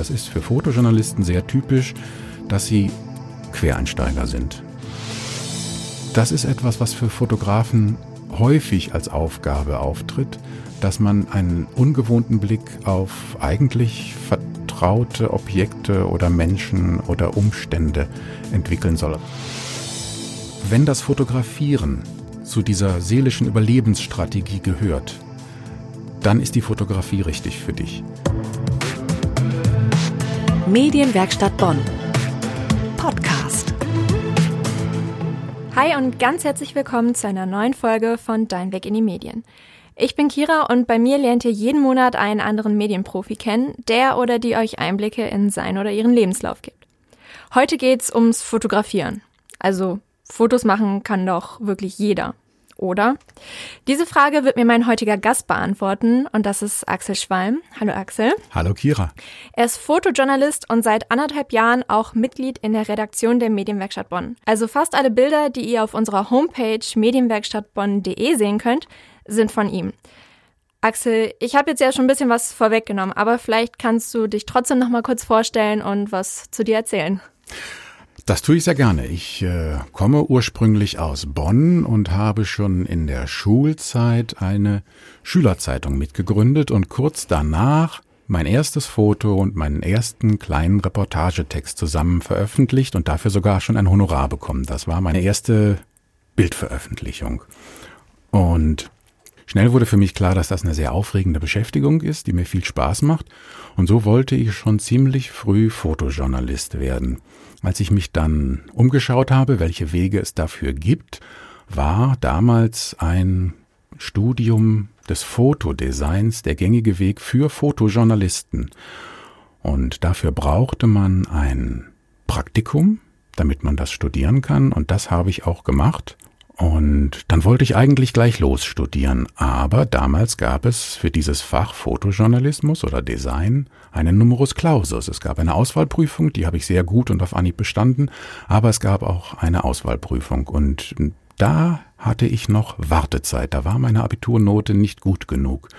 Das ist für Fotojournalisten sehr typisch, dass sie Quereinsteiger sind. Das ist etwas, was für Fotografen häufig als Aufgabe auftritt, dass man einen ungewohnten Blick auf eigentlich vertraute Objekte oder Menschen oder Umstände entwickeln soll. Wenn das Fotografieren zu dieser seelischen Überlebensstrategie gehört, dann ist die Fotografie richtig für dich. Medienwerkstatt Bonn. Podcast. Hi und ganz herzlich willkommen zu einer neuen Folge von Dein Weg in die Medien. Ich bin Kira und bei mir lernt ihr jeden Monat einen anderen Medienprofi kennen, der oder die euch Einblicke in sein oder ihren Lebenslauf gibt. Heute geht's ums Fotografieren. Also Fotos machen kann doch wirklich jeder oder? Diese Frage wird mir mein heutiger Gast beantworten und das ist Axel Schwalm. Hallo Axel. Hallo Kira. Er ist Fotojournalist und seit anderthalb Jahren auch Mitglied in der Redaktion der Medienwerkstatt Bonn. Also fast alle Bilder, die ihr auf unserer Homepage medienwerkstattbonn.de sehen könnt, sind von ihm. Axel, ich habe jetzt ja schon ein bisschen was vorweggenommen, aber vielleicht kannst du dich trotzdem noch mal kurz vorstellen und was zu dir erzählen. Das tue ich sehr gerne. Ich äh, komme ursprünglich aus Bonn und habe schon in der Schulzeit eine Schülerzeitung mitgegründet und kurz danach mein erstes Foto und meinen ersten kleinen Reportagetext zusammen veröffentlicht und dafür sogar schon ein Honorar bekommen. Das war meine erste Bildveröffentlichung. Und Schnell wurde für mich klar, dass das eine sehr aufregende Beschäftigung ist, die mir viel Spaß macht. Und so wollte ich schon ziemlich früh Fotojournalist werden. Als ich mich dann umgeschaut habe, welche Wege es dafür gibt, war damals ein Studium des Fotodesigns der gängige Weg für Fotojournalisten. Und dafür brauchte man ein Praktikum, damit man das studieren kann. Und das habe ich auch gemacht. Und dann wollte ich eigentlich gleich los studieren, aber damals gab es für dieses Fach Fotojournalismus oder Design einen Numerus Clausus. Es gab eine Auswahlprüfung, die habe ich sehr gut und auf Anhieb bestanden, aber es gab auch eine Auswahlprüfung und da hatte ich noch Wartezeit, da war meine Abiturnote nicht gut genug.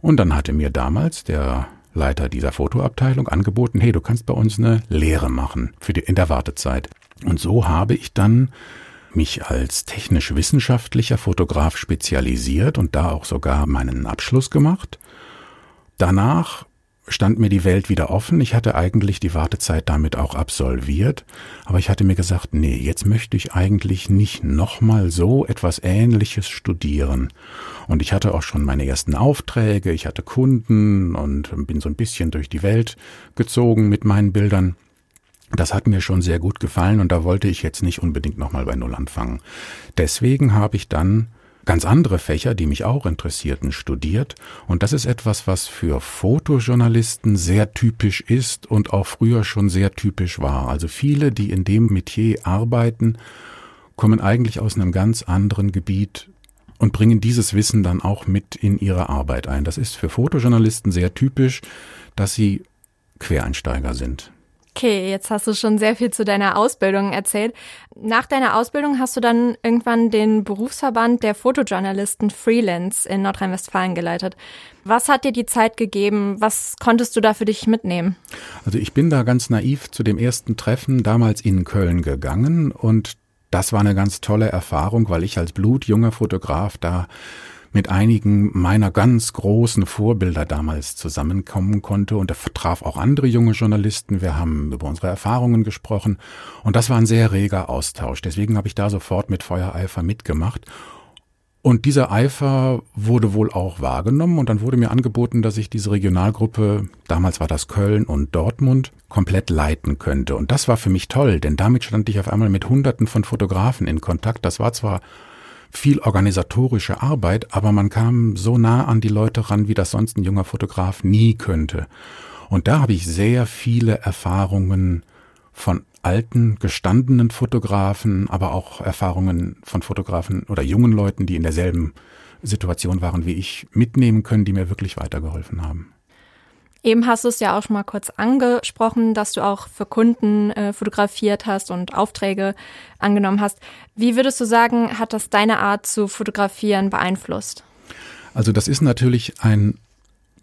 Und dann hatte mir damals der Leiter dieser Fotoabteilung angeboten, hey, du kannst bei uns eine Lehre machen für die, in der Wartezeit. Und so habe ich dann mich als technisch-wissenschaftlicher Fotograf spezialisiert und da auch sogar meinen Abschluss gemacht. Danach stand mir die Welt wieder offen. Ich hatte eigentlich die Wartezeit damit auch absolviert, aber ich hatte mir gesagt, nee, jetzt möchte ich eigentlich nicht nochmal so etwas Ähnliches studieren. Und ich hatte auch schon meine ersten Aufträge, ich hatte Kunden und bin so ein bisschen durch die Welt gezogen mit meinen Bildern. Das hat mir schon sehr gut gefallen und da wollte ich jetzt nicht unbedingt nochmal bei Null anfangen. Deswegen habe ich dann ganz andere Fächer, die mich auch interessierten, studiert. Und das ist etwas, was für Fotojournalisten sehr typisch ist und auch früher schon sehr typisch war. Also viele, die in dem Metier arbeiten, kommen eigentlich aus einem ganz anderen Gebiet und bringen dieses Wissen dann auch mit in ihre Arbeit ein. Das ist für Fotojournalisten sehr typisch, dass sie Quereinsteiger sind. Okay, jetzt hast du schon sehr viel zu deiner Ausbildung erzählt. Nach deiner Ausbildung hast du dann irgendwann den Berufsverband der Fotojournalisten Freelance in Nordrhein-Westfalen geleitet. Was hat dir die Zeit gegeben? Was konntest du da für dich mitnehmen? Also ich bin da ganz naiv zu dem ersten Treffen damals in Köln gegangen und das war eine ganz tolle Erfahrung, weil ich als blutjunger Fotograf da mit einigen meiner ganz großen Vorbilder damals zusammenkommen konnte und er traf auch andere junge Journalisten. Wir haben über unsere Erfahrungen gesprochen und das war ein sehr reger Austausch. Deswegen habe ich da sofort mit Feuereifer mitgemacht. Und dieser Eifer wurde wohl auch wahrgenommen und dann wurde mir angeboten, dass ich diese Regionalgruppe, damals war das Köln und Dortmund, komplett leiten könnte. Und das war für mich toll, denn damit stand ich auf einmal mit Hunderten von Fotografen in Kontakt. Das war zwar viel organisatorische Arbeit, aber man kam so nah an die Leute ran, wie das sonst ein junger Fotograf nie könnte. Und da habe ich sehr viele Erfahrungen von alten, gestandenen Fotografen, aber auch Erfahrungen von Fotografen oder jungen Leuten, die in derselben Situation waren wie ich, mitnehmen können, die mir wirklich weitergeholfen haben. Eben hast du es ja auch schon mal kurz angesprochen, dass du auch für Kunden äh, fotografiert hast und Aufträge angenommen hast. Wie würdest du sagen, hat das deine Art zu fotografieren beeinflusst? Also das ist natürlich ein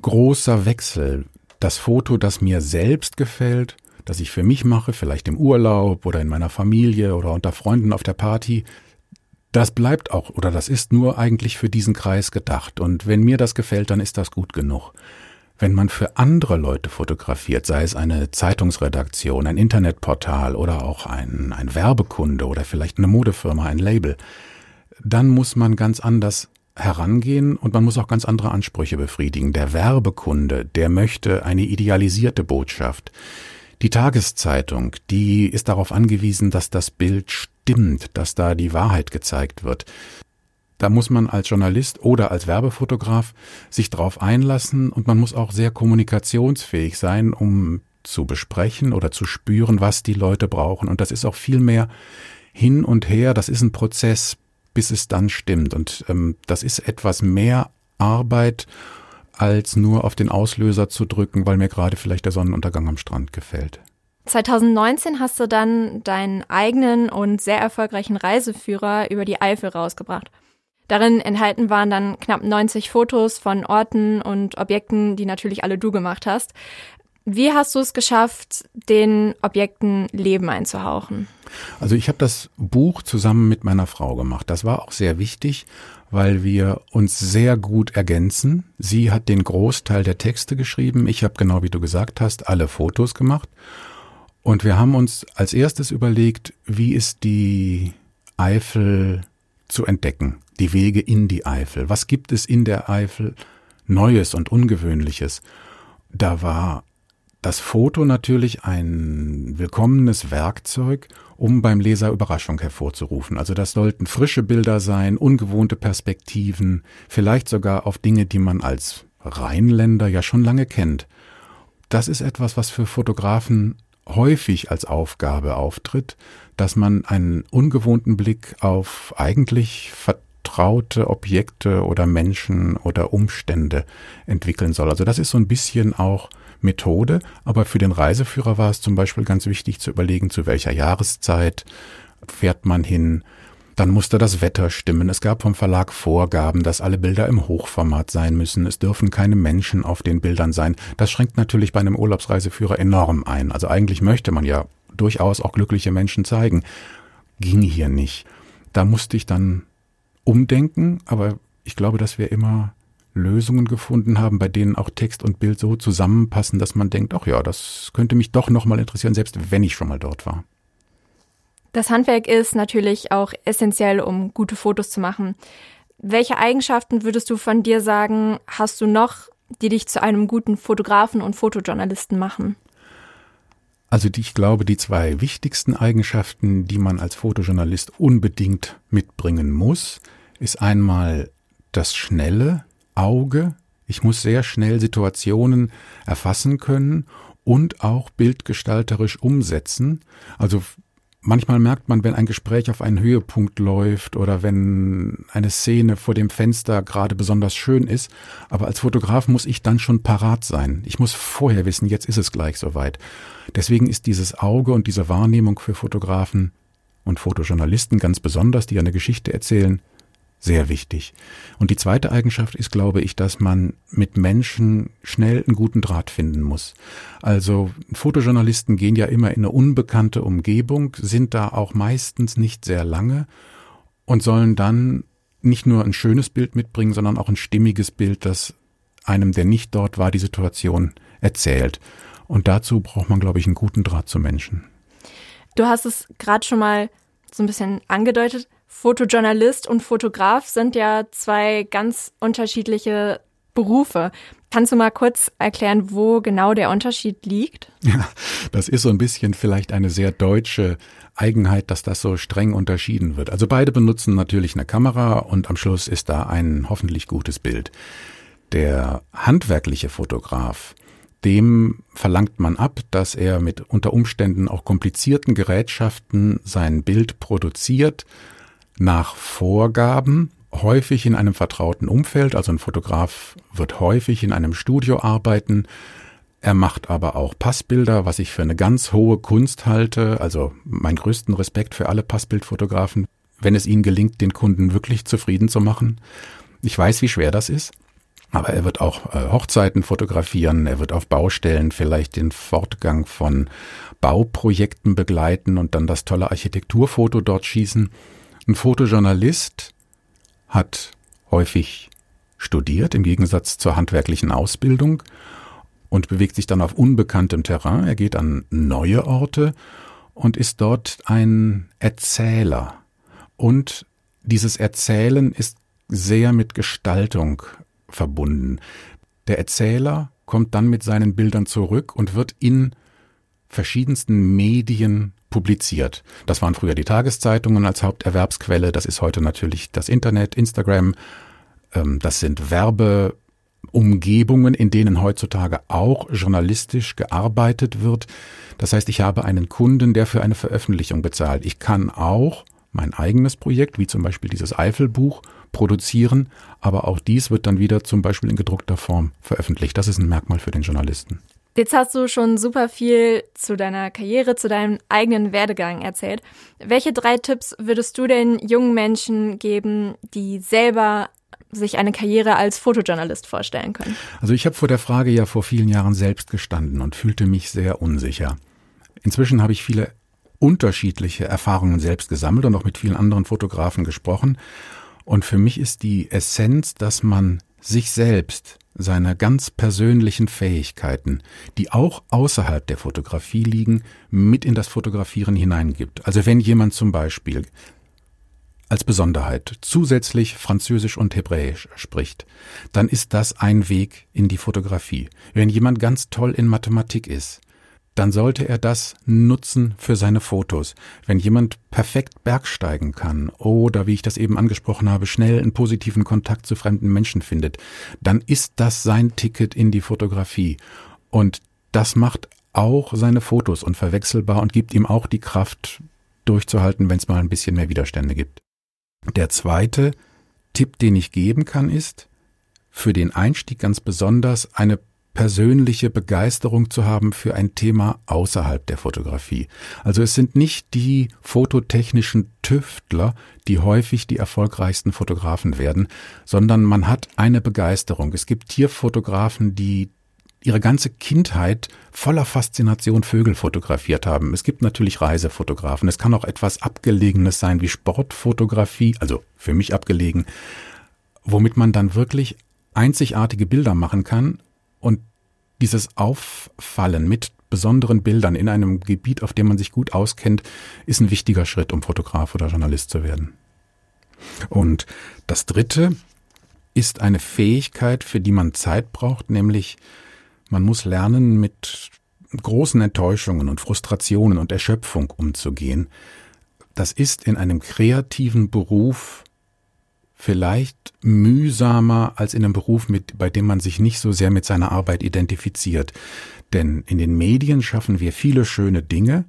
großer Wechsel das Foto, das mir selbst gefällt, das ich für mich mache, vielleicht im Urlaub oder in meiner Familie oder unter Freunden auf der Party, das bleibt auch oder das ist nur eigentlich für diesen Kreis gedacht. Und wenn mir das gefällt, dann ist das gut genug. Wenn man für andere Leute fotografiert, sei es eine Zeitungsredaktion, ein Internetportal oder auch ein, ein Werbekunde oder vielleicht eine Modefirma, ein Label, dann muss man ganz anders herangehen und man muss auch ganz andere Ansprüche befriedigen. Der Werbekunde, der möchte eine idealisierte Botschaft. Die Tageszeitung, die ist darauf angewiesen, dass das Bild stimmt, dass da die Wahrheit gezeigt wird. Da muss man als Journalist oder als Werbefotograf sich drauf einlassen und man muss auch sehr kommunikationsfähig sein, um zu besprechen oder zu spüren, was die Leute brauchen. Und das ist auch viel mehr hin und her. Das ist ein Prozess, bis es dann stimmt. Und ähm, das ist etwas mehr Arbeit, als nur auf den Auslöser zu drücken, weil mir gerade vielleicht der Sonnenuntergang am Strand gefällt. 2019 hast du dann deinen eigenen und sehr erfolgreichen Reiseführer über die Eifel rausgebracht. Darin enthalten waren dann knapp 90 Fotos von Orten und Objekten, die natürlich alle du gemacht hast. Wie hast du es geschafft, den Objekten Leben einzuhauchen? Also ich habe das Buch zusammen mit meiner Frau gemacht. Das war auch sehr wichtig, weil wir uns sehr gut ergänzen. Sie hat den Großteil der Texte geschrieben. Ich habe genau wie du gesagt hast alle Fotos gemacht. Und wir haben uns als erstes überlegt, wie ist die Eifel zu entdecken, die Wege in die Eifel. Was gibt es in der Eifel Neues und Ungewöhnliches? Da war das Foto natürlich ein willkommenes Werkzeug, um beim Leser Überraschung hervorzurufen. Also das sollten frische Bilder sein, ungewohnte Perspektiven, vielleicht sogar auf Dinge, die man als Rheinländer ja schon lange kennt. Das ist etwas, was für Fotografen häufig als Aufgabe auftritt, dass man einen ungewohnten Blick auf eigentlich vertraute Objekte oder Menschen oder Umstände entwickeln soll. Also das ist so ein bisschen auch Methode, aber für den Reiseführer war es zum Beispiel ganz wichtig zu überlegen, zu welcher Jahreszeit fährt man hin. Dann musste das Wetter stimmen. Es gab vom Verlag Vorgaben, dass alle Bilder im Hochformat sein müssen. Es dürfen keine Menschen auf den Bildern sein. Das schränkt natürlich bei einem Urlaubsreiseführer enorm ein. Also eigentlich möchte man ja durchaus auch glückliche Menschen zeigen. Ging hier nicht. Da musste ich dann umdenken, aber ich glaube, dass wir immer Lösungen gefunden haben, bei denen auch Text und Bild so zusammenpassen, dass man denkt, ach ja, das könnte mich doch nochmal interessieren, selbst wenn ich schon mal dort war. Das Handwerk ist natürlich auch essentiell, um gute Fotos zu machen. Welche Eigenschaften würdest du von dir sagen, hast du noch, die dich zu einem guten Fotografen und Fotojournalisten machen? Also ich glaube, die zwei wichtigsten Eigenschaften, die man als Fotojournalist unbedingt mitbringen muss, ist einmal das schnelle, Auge. Ich muss sehr schnell Situationen erfassen können und auch bildgestalterisch umsetzen. Also manchmal merkt man, wenn ein Gespräch auf einen Höhepunkt läuft oder wenn eine Szene vor dem Fenster gerade besonders schön ist, aber als Fotograf muss ich dann schon parat sein. Ich muss vorher wissen, jetzt ist es gleich soweit. Deswegen ist dieses Auge und diese Wahrnehmung für Fotografen und Fotojournalisten ganz besonders, die eine Geschichte erzählen, sehr wichtig. Und die zweite Eigenschaft ist, glaube ich, dass man mit Menschen schnell einen guten Draht finden muss. Also Fotojournalisten gehen ja immer in eine unbekannte Umgebung, sind da auch meistens nicht sehr lange und sollen dann nicht nur ein schönes Bild mitbringen, sondern auch ein stimmiges Bild, das einem, der nicht dort war, die Situation erzählt. Und dazu braucht man, glaube ich, einen guten Draht zu Menschen. Du hast es gerade schon mal so ein bisschen angedeutet. Fotojournalist und Fotograf sind ja zwei ganz unterschiedliche Berufe. Kannst du mal kurz erklären, wo genau der Unterschied liegt? Ja, das ist so ein bisschen vielleicht eine sehr deutsche Eigenheit, dass das so streng unterschieden wird. Also beide benutzen natürlich eine Kamera und am Schluss ist da ein hoffentlich gutes Bild. Der handwerkliche Fotograf, dem verlangt man ab, dass er mit unter Umständen auch komplizierten Gerätschaften sein Bild produziert nach Vorgaben, häufig in einem vertrauten Umfeld. Also ein Fotograf wird häufig in einem Studio arbeiten. Er macht aber auch Passbilder, was ich für eine ganz hohe Kunst halte. Also mein größten Respekt für alle Passbildfotografen, wenn es ihnen gelingt, den Kunden wirklich zufrieden zu machen. Ich weiß, wie schwer das ist. Aber er wird auch äh, Hochzeiten fotografieren, er wird auf Baustellen vielleicht den Fortgang von Bauprojekten begleiten und dann das tolle Architekturfoto dort schießen. Ein Fotojournalist hat häufig studiert im Gegensatz zur handwerklichen Ausbildung und bewegt sich dann auf unbekanntem Terrain. Er geht an neue Orte und ist dort ein Erzähler. Und dieses Erzählen ist sehr mit Gestaltung verbunden. Der Erzähler kommt dann mit seinen Bildern zurück und wird in verschiedensten Medien publiziert. Das waren früher die Tageszeitungen als Haupterwerbsquelle, das ist heute natürlich das Internet, Instagram, ähm, das sind Werbeumgebungen, in denen heutzutage auch journalistisch gearbeitet wird. Das heißt, ich habe einen Kunden, der für eine Veröffentlichung bezahlt. Ich kann auch mein eigenes Projekt, wie zum Beispiel dieses Eifelbuch, produzieren, aber auch dies wird dann wieder zum Beispiel in gedruckter Form veröffentlicht. Das ist ein Merkmal für den Journalisten. Jetzt hast du schon super viel zu deiner Karriere, zu deinem eigenen Werdegang erzählt. Welche drei Tipps würdest du den jungen Menschen geben, die selber sich eine Karriere als Fotojournalist vorstellen können? Also ich habe vor der Frage ja vor vielen Jahren selbst gestanden und fühlte mich sehr unsicher. Inzwischen habe ich viele unterschiedliche Erfahrungen selbst gesammelt und auch mit vielen anderen Fotografen gesprochen. Und für mich ist die Essenz, dass man sich selbst seine ganz persönlichen Fähigkeiten, die auch außerhalb der Fotografie liegen, mit in das Fotografieren hineingibt. Also wenn jemand zum Beispiel als Besonderheit zusätzlich Französisch und Hebräisch spricht, dann ist das ein Weg in die Fotografie. Wenn jemand ganz toll in Mathematik ist, dann sollte er das nutzen für seine Fotos. Wenn jemand perfekt bergsteigen kann oder, wie ich das eben angesprochen habe, schnell einen positiven Kontakt zu fremden Menschen findet, dann ist das sein Ticket in die Fotografie. Und das macht auch seine Fotos unverwechselbar und gibt ihm auch die Kraft, durchzuhalten, wenn es mal ein bisschen mehr Widerstände gibt. Der zweite Tipp, den ich geben kann, ist, für den Einstieg ganz besonders eine persönliche Begeisterung zu haben für ein Thema außerhalb der Fotografie. Also es sind nicht die fototechnischen Tüftler, die häufig die erfolgreichsten Fotografen werden, sondern man hat eine Begeisterung. Es gibt Tierfotografen, die ihre ganze Kindheit voller Faszination Vögel fotografiert haben. Es gibt natürlich Reisefotografen. Es kann auch etwas Abgelegenes sein wie Sportfotografie, also für mich abgelegen, womit man dann wirklich einzigartige Bilder machen kann und dieses Auffallen mit besonderen Bildern in einem Gebiet, auf dem man sich gut auskennt, ist ein wichtiger Schritt, um Fotograf oder Journalist zu werden. Und das Dritte ist eine Fähigkeit, für die man Zeit braucht, nämlich man muss lernen, mit großen Enttäuschungen und Frustrationen und Erschöpfung umzugehen. Das ist in einem kreativen Beruf vielleicht mühsamer als in einem Beruf, mit, bei dem man sich nicht so sehr mit seiner Arbeit identifiziert. Denn in den Medien schaffen wir viele schöne Dinge,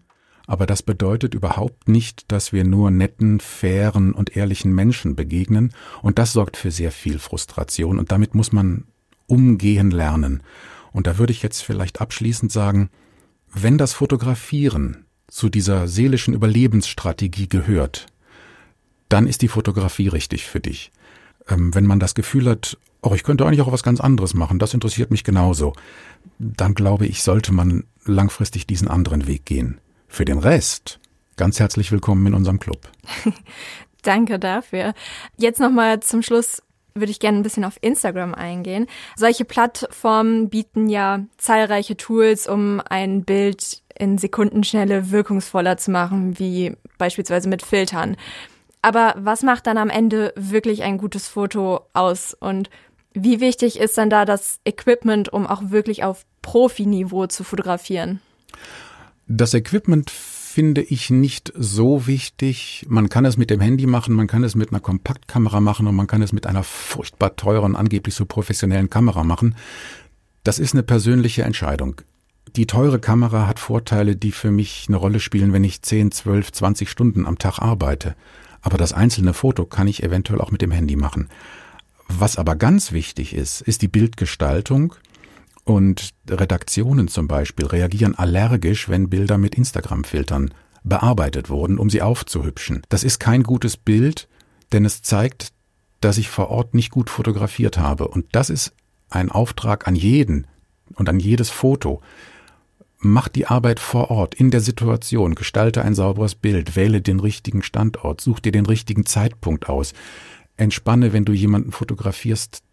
aber das bedeutet überhaupt nicht, dass wir nur netten, fairen und ehrlichen Menschen begegnen, und das sorgt für sehr viel Frustration, und damit muss man umgehen lernen. Und da würde ich jetzt vielleicht abschließend sagen, wenn das Fotografieren zu dieser seelischen Überlebensstrategie gehört, dann ist die Fotografie richtig für dich. Ähm, wenn man das Gefühl hat, oh, ich könnte eigentlich auch was ganz anderes machen, das interessiert mich genauso, dann glaube ich, sollte man langfristig diesen anderen Weg gehen. Für den Rest, ganz herzlich willkommen in unserem Club. Danke dafür. Jetzt nochmal zum Schluss würde ich gerne ein bisschen auf Instagram eingehen. Solche Plattformen bieten ja zahlreiche Tools, um ein Bild in Sekundenschnelle wirkungsvoller zu machen, wie beispielsweise mit Filtern. Aber was macht dann am Ende wirklich ein gutes Foto aus? Und wie wichtig ist dann da das Equipment, um auch wirklich auf Profiniveau zu fotografieren? Das Equipment finde ich nicht so wichtig. Man kann es mit dem Handy machen, man kann es mit einer Kompaktkamera machen und man kann es mit einer furchtbar teuren, angeblich so professionellen Kamera machen. Das ist eine persönliche Entscheidung. Die teure Kamera hat Vorteile, die für mich eine Rolle spielen, wenn ich 10, 12, 20 Stunden am Tag arbeite. Aber das einzelne Foto kann ich eventuell auch mit dem Handy machen. Was aber ganz wichtig ist, ist die Bildgestaltung und Redaktionen zum Beispiel reagieren allergisch, wenn Bilder mit Instagram-Filtern bearbeitet wurden, um sie aufzuhübschen. Das ist kein gutes Bild, denn es zeigt, dass ich vor Ort nicht gut fotografiert habe. Und das ist ein Auftrag an jeden und an jedes Foto. Mach die Arbeit vor Ort, in der Situation, gestalte ein sauberes Bild, wähle den richtigen Standort, such dir den richtigen Zeitpunkt aus. Entspanne, wenn du jemanden fotografierst,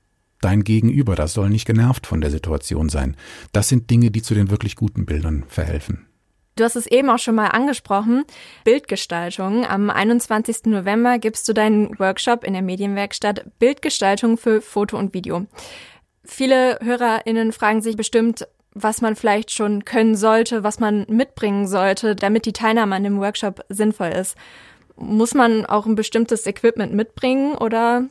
dein Gegenüber, das soll nicht genervt von der Situation sein. Das sind Dinge, die zu den wirklich guten Bildern verhelfen. Du hast es eben auch schon mal angesprochen. Bildgestaltung. Am 21. November gibst du deinen Workshop in der Medienwerkstatt Bildgestaltung für Foto und Video. Viele HörerInnen fragen sich bestimmt, was man vielleicht schon können sollte, was man mitbringen sollte, damit die Teilnahme an dem Workshop sinnvoll ist. Muss man auch ein bestimmtes Equipment mitbringen oder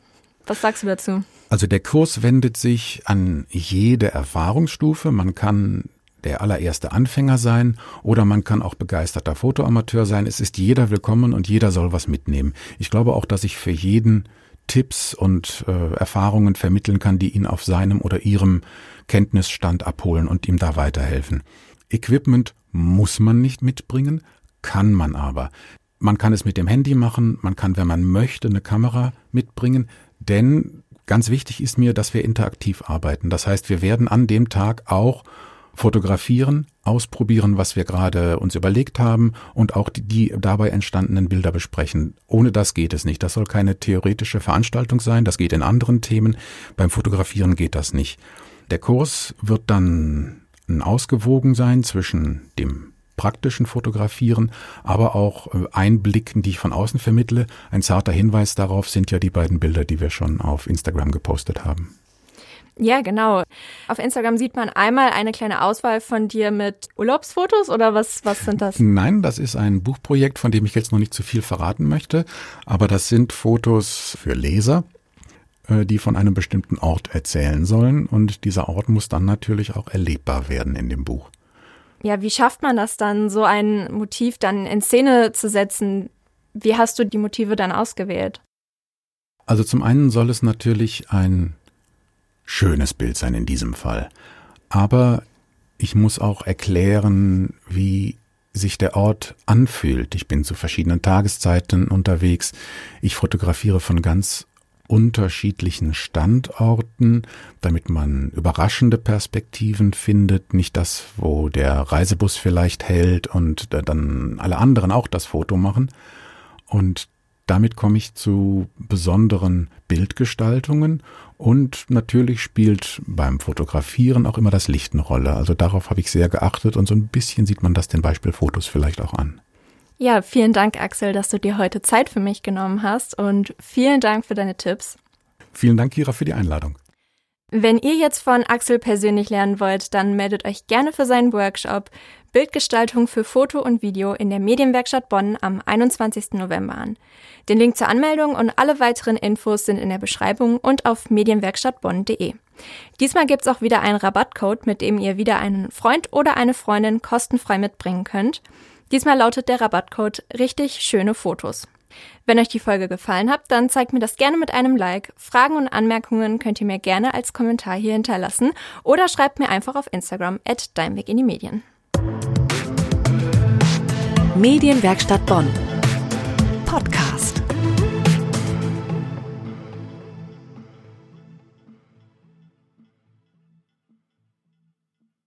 was sagst du dazu? Also der Kurs wendet sich an jede Erfahrungsstufe. Man kann der allererste Anfänger sein oder man kann auch begeisterter Fotoamateur sein. Es ist jeder willkommen und jeder soll was mitnehmen. Ich glaube auch, dass ich für jeden Tipps und äh, Erfahrungen vermitteln kann, die ihn auf seinem oder ihrem Kenntnisstand abholen und ihm da weiterhelfen. Equipment muss man nicht mitbringen, kann man aber. Man kann es mit dem Handy machen, man kann, wenn man möchte, eine Kamera mitbringen, denn ganz wichtig ist mir, dass wir interaktiv arbeiten. Das heißt, wir werden an dem Tag auch fotografieren, ausprobieren, was wir gerade uns überlegt haben und auch die, die, dabei entstandenen Bilder besprechen. Ohne das geht es nicht. Das soll keine theoretische Veranstaltung sein, das geht in anderen Themen. Beim Fotografieren geht das nicht. Der Kurs wird dann ausgewogen sein zwischen dem praktischen Fotografieren, aber auch äh, Einblicken, die ich von außen vermittle. Ein zarter Hinweis darauf sind ja die beiden Bilder, die wir schon auf Instagram gepostet haben. Ja, genau. Auf Instagram sieht man einmal eine kleine Auswahl von dir mit Urlaubsfotos oder was, was sind das? Nein, das ist ein Buchprojekt, von dem ich jetzt noch nicht zu viel verraten möchte, aber das sind Fotos für Leser, äh, die von einem bestimmten Ort erzählen sollen und dieser Ort muss dann natürlich auch erlebbar werden in dem Buch. Ja, wie schafft man das dann, so ein Motiv dann in Szene zu setzen? Wie hast du die Motive dann ausgewählt? Also zum einen soll es natürlich ein schönes Bild sein in diesem Fall. Aber ich muss auch erklären, wie sich der Ort anfühlt. Ich bin zu verschiedenen Tageszeiten unterwegs. Ich fotografiere von ganz unterschiedlichen Standorten, damit man überraschende Perspektiven findet, nicht das, wo der Reisebus vielleicht hält und dann alle anderen auch das Foto machen. Und damit komme ich zu besonderen Bildgestaltungen und natürlich spielt beim Fotografieren auch immer das Licht eine Rolle. Also darauf habe ich sehr geachtet und so ein bisschen sieht man das den Beispielfotos vielleicht auch an. Ja, vielen Dank, Axel, dass du dir heute Zeit für mich genommen hast und vielen Dank für deine Tipps. Vielen Dank, Kira, für die Einladung. Wenn ihr jetzt von Axel persönlich lernen wollt, dann meldet euch gerne für seinen Workshop Bildgestaltung für Foto und Video in der Medienwerkstatt Bonn am 21. November an. Den Link zur Anmeldung und alle weiteren Infos sind in der Beschreibung und auf medienwerkstattbonn.de. Diesmal gibt's auch wieder einen Rabattcode, mit dem ihr wieder einen Freund oder eine Freundin kostenfrei mitbringen könnt. Diesmal lautet der Rabattcode richtig schöne Fotos. Wenn euch die Folge gefallen hat, dann zeigt mir das gerne mit einem Like. Fragen und Anmerkungen könnt ihr mir gerne als Kommentar hier hinterlassen oder schreibt mir einfach auf Instagram at Deinweg in die Medien. Medienwerkstatt Bonn. Podcast.